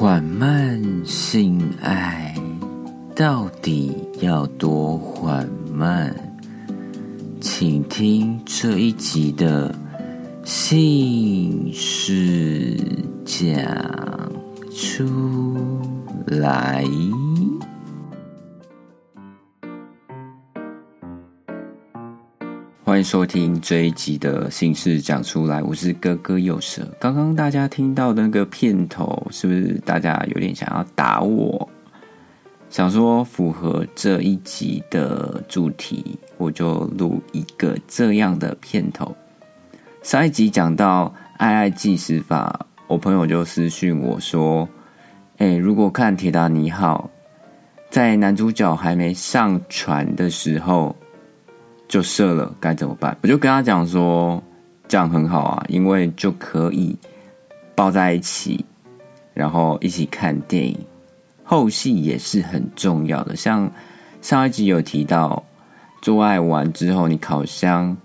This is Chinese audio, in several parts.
缓慢性爱到底要多缓慢？请听这一集的性事讲出来。欢迎收听这一集的姓氏讲出来，我是哥哥右舌。刚刚大家听到的那个片头，是不是大家有点想要打我？想说符合这一集的主题，我就录一个这样的片头。上一集讲到爱爱计时法，我朋友就私讯我说：“哎，如果看《铁达尼号》，在男主角还没上船的时候。”就射了，该怎么办？我就跟他讲说，这样很好啊，因为就可以抱在一起，然后一起看电影。后戏也是很重要的，像上一集有提到，做爱完之后，你烤箱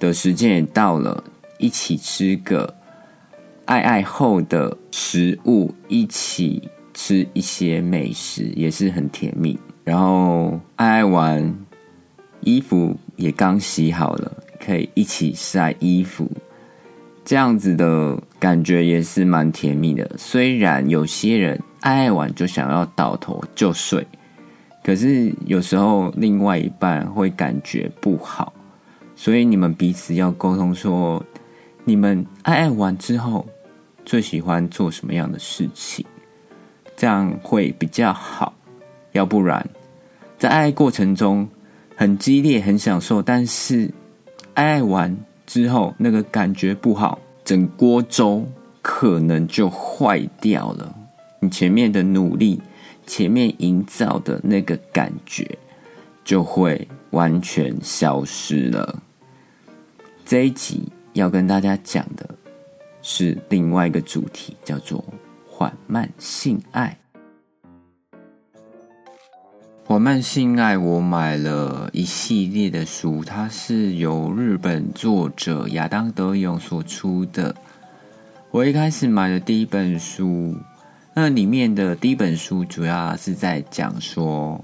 的时间也到了，一起吃个爱爱后的食物，一起吃一些美食，也是很甜蜜。然后爱爱完。衣服也刚洗好了，可以一起晒衣服，这样子的感觉也是蛮甜蜜的。虽然有些人爱爱完就想要倒头就睡，可是有时候另外一半会感觉不好，所以你们彼此要沟通说，你们爱爱完之后最喜欢做什么样的事情，这样会比较好。要不然在爱爱过程中。很激烈，很享受，但是爱爱完之后，那个感觉不好，整锅粥可能就坏掉了。你前面的努力，前面营造的那个感觉，就会完全消失了。这一集要跟大家讲的是另外一个主题，叫做缓慢性爱。缓慢性爱，我买了一系列的书，它是由日本作者亚当德勇所出的。我一开始买的第一本书，那里面的第一本书主要是在讲说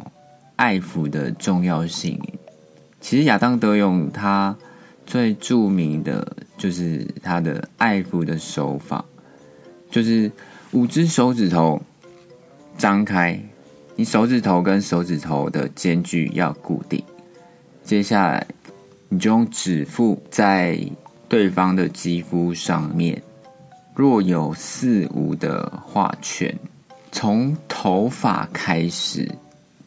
爱抚的重要性。其实亚当德勇他最著名的就是他的爱抚的手法，就是五只手指头张开。你手指头跟手指头的间距要固定，接下来你就用指腹在对方的肌肤上面，若有似无的画圈，从头发开始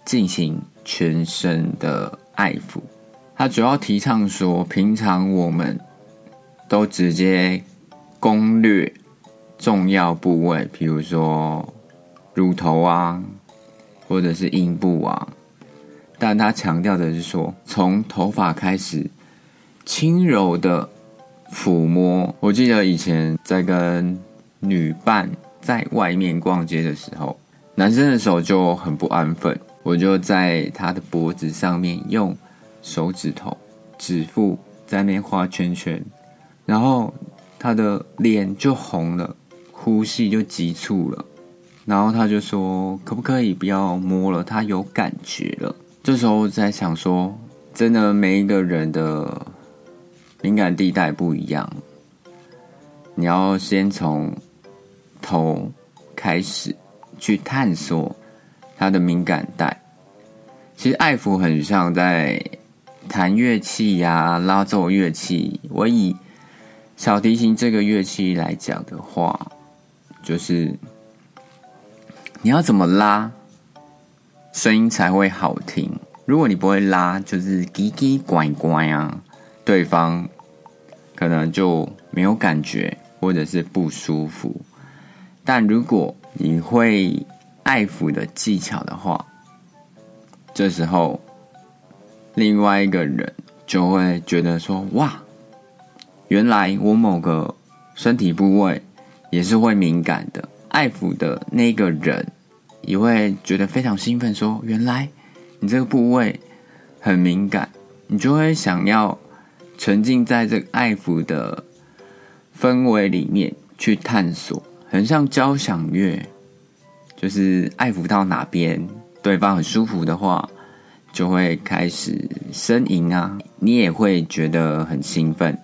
进行全身的爱抚。它主要提倡说，平常我们都直接攻略重要部位，比如说乳头啊。或者是阴部啊，但他强调的是说，从头发开始轻柔的抚摸。我记得以前在跟女伴在外面逛街的时候，男生的手就很不安分，我就在他的脖子上面用手指头指腹在那边画圈圈，然后他的脸就红了，呼吸就急促了。然后他就说：“可不可以不要摸了？他有感觉了。”这时候在想说：“真的，每一个人的敏感地带不一样，你要先从头开始去探索他的敏感带。其实爱抚很像在弹乐器呀、拉奏乐器。我以小提琴这个乐器来讲的话，就是。”你要怎么拉，声音才会好听？如果你不会拉，就是叽叽拐拐啊，对方可能就没有感觉，或者是不舒服。但如果你会爱抚的技巧的话，这时候另外一个人就会觉得说：“哇，原来我某个身体部位也是会敏感的。”爱抚的那个人也会觉得非常兴奋，说：“原来你这个部位很敏感，你就会想要沉浸在这个爱抚的氛围里面去探索，很像交响乐就是爱抚到哪边对方很舒服的话，就会开始呻吟啊，你也会觉得很兴奋。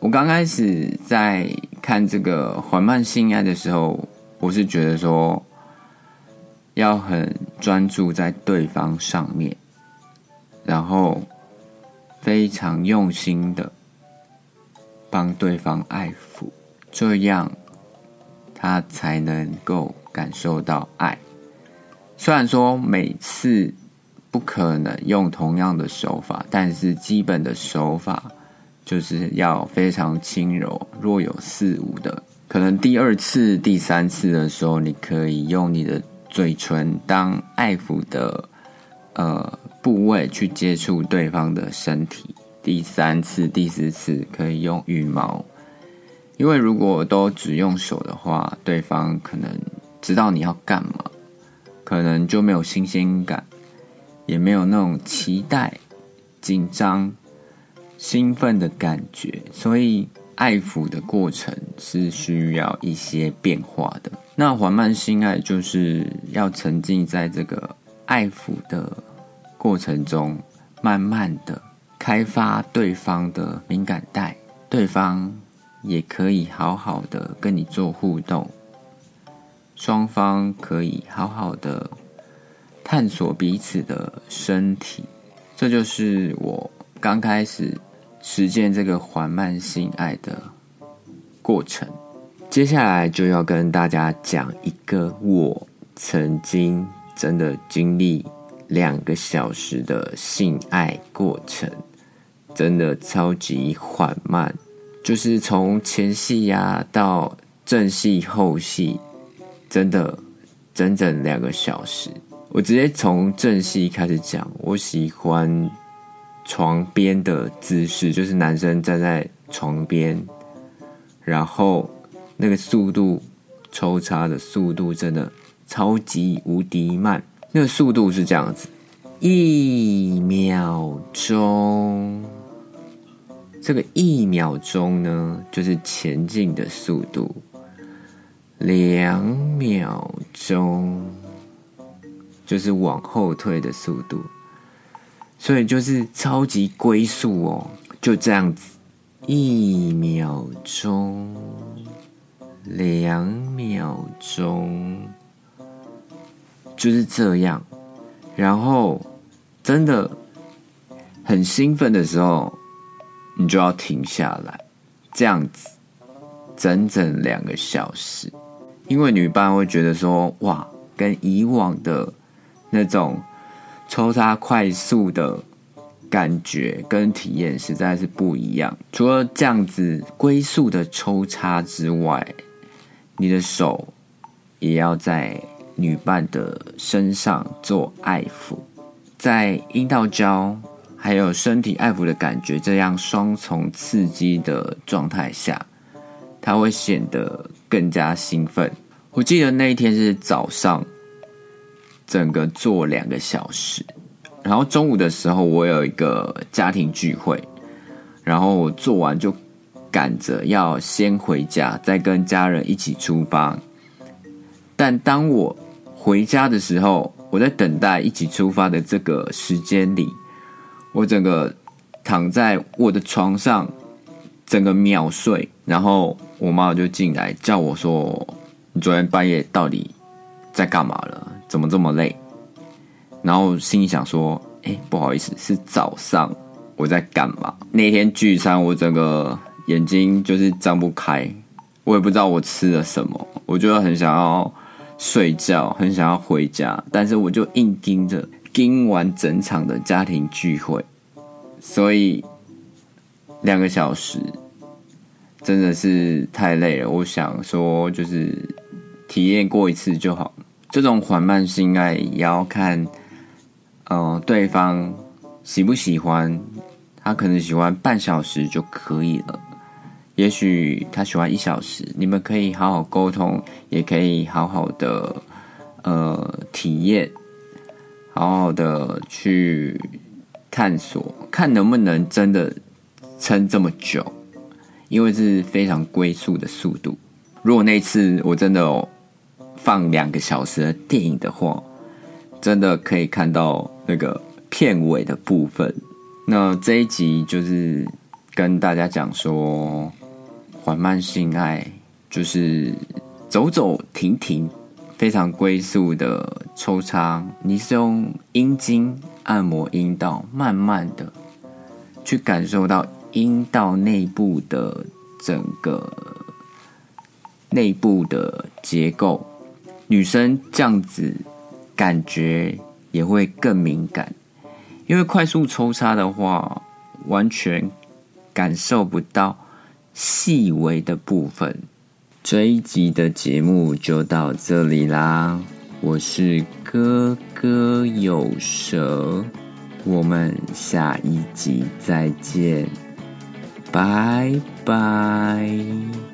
我刚开始在看这个缓慢性爱的时候，我是觉得说要很专注在对方上面，然后非常用心的帮对方爱抚，这样他才能够感受到爱。虽然说每次不可能用同样的手法，但是基本的手法。就是要非常轻柔，若有似无的。可能第二次、第三次的时候，你可以用你的嘴唇当爱抚的呃部位去接触对方的身体。第三次、第四次可以用羽毛，因为如果都只用手的话，对方可能知道你要干嘛，可能就没有新鲜感，也没有那种期待、紧张。兴奋的感觉，所以爱抚的过程是需要一些变化的。那缓慢性爱就是要沉浸在这个爱抚的过程中，慢慢的开发对方的敏感带，对方也可以好好的跟你做互动，双方可以好好的探索彼此的身体。这就是我刚开始。实践这个缓慢性爱的过程，接下来就要跟大家讲一个我曾经真的经历两个小时的性爱过程，真的超级缓慢，就是从前戏呀到正戏后戏，真的整整两个小时。我直接从正戏开始讲，我喜欢。床边的姿势就是男生站在床边，然后那个速度抽插的速度真的超级无敌慢。那个速度是这样子：一秒钟，这个一秒钟呢就是前进的速度；两秒钟就是往后退的速度。所以就是超级龟速哦，就这样子，一秒钟，两秒钟，就是这样。然后真的很兴奋的时候，你就要停下来，这样子整整两个小时。因为女伴会觉得说，哇，跟以往的那种。抽插快速的感觉跟体验实在是不一样。除了这样子龟速的抽插之外，你的手也要在女伴的身上做爱抚，在阴道交还有身体爱抚的感觉这样双重刺激的状态下，它会显得更加兴奋。我记得那一天是早上。整个坐两个小时，然后中午的时候我有一个家庭聚会，然后我做完就赶着要先回家，再跟家人一起出发。但当我回家的时候，我在等待一起出发的这个时间里，我整个躺在我的床上，整个秒睡。然后我妈就进来叫我说：“你昨天半夜到底在干嘛了？”怎么这么累？然后心里想说：“哎，不好意思，是早上我在干嘛？那天聚餐，我整个眼睛就是张不开，我也不知道我吃了什么，我就很想要睡觉，很想要回家，但是我就硬盯着盯完整场的家庭聚会，所以两个小时真的是太累了。我想说，就是体验过一次就好。”这种缓慢性爱也要看，呃，对方喜不喜欢。他可能喜欢半小时就可以了，也许他喜欢一小时。你们可以好好沟通，也可以好好的呃体验，好好的去探索，看能不能真的撑这么久，因为这是非常龟速的速度。如果那次我真的。放两个小时的电影的话，真的可以看到那个片尾的部分。那这一集就是跟大家讲说，缓慢性爱就是走走停停，非常龟速的抽插。你是用阴茎按摩阴道，慢慢的去感受到阴道内部的整个内部的结构。女生这样子感觉也会更敏感，因为快速抽插的话，完全感受不到细微的部分。这一集的节目就到这里啦，我是哥哥有蛇，我们下一集再见，拜拜。